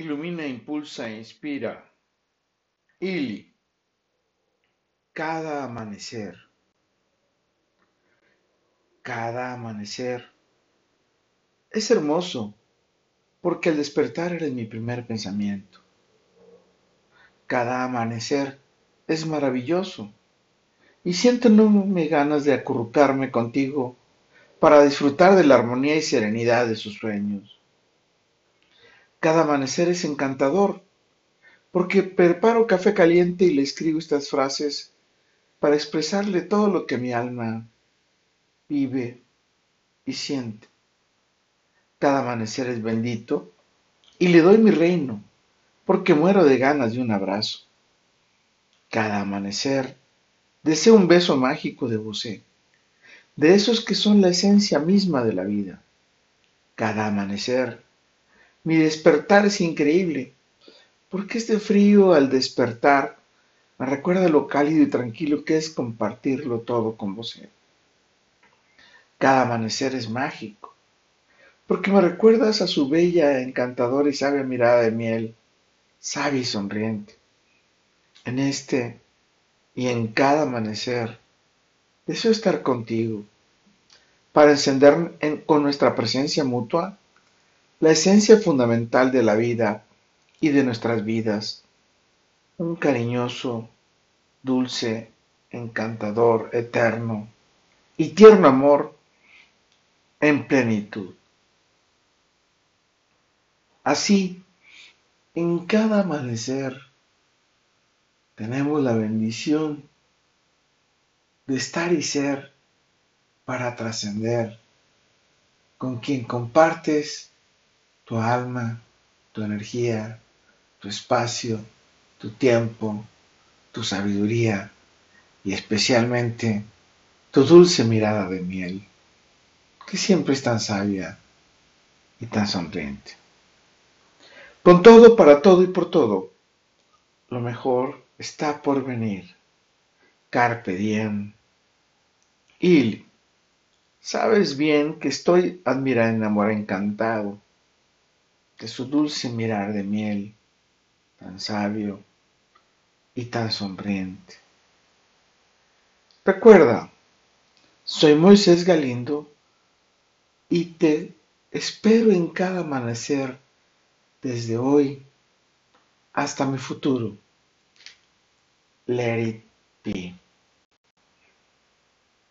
ilumina, impulsa e inspira. Ili. Cada amanecer. Cada amanecer. Es hermoso porque el despertar eres mi primer pensamiento. Cada amanecer es maravilloso y siento me ganas de acurrucarme contigo para disfrutar de la armonía y serenidad de sus sueños. Cada amanecer es encantador, porque preparo café caliente y le escribo estas frases para expresarle todo lo que mi alma vive y siente. Cada amanecer es bendito y le doy mi reino, porque muero de ganas de un abrazo. Cada amanecer deseo un beso mágico de Bosé de esos que son la esencia misma de la vida. Cada amanecer, mi despertar es increíble, porque este frío al despertar me recuerda lo cálido y tranquilo que es compartirlo todo con vos. Cada amanecer es mágico, porque me recuerdas a su bella, encantadora y sabia mirada de miel, sabia y sonriente. En este y en cada amanecer, Deseo estar contigo para encender con nuestra presencia mutua la esencia fundamental de la vida y de nuestras vidas, un cariñoso, dulce, encantador, eterno y tierno amor en plenitud. Así, en cada amanecer tenemos la bendición de estar y ser para trascender, con quien compartes tu alma, tu energía, tu espacio, tu tiempo, tu sabiduría y especialmente tu dulce mirada de miel, que siempre es tan sabia y tan sonriente. Con todo, para todo y por todo, lo mejor está por venir. Carpe diem. Y sabes bien que estoy admirando, enamorado, encantado de su dulce mirar de miel, tan sabio y tan sonriente. Recuerda, soy Moisés Galindo y te espero en cada amanecer desde hoy hasta mi futuro. Let it be.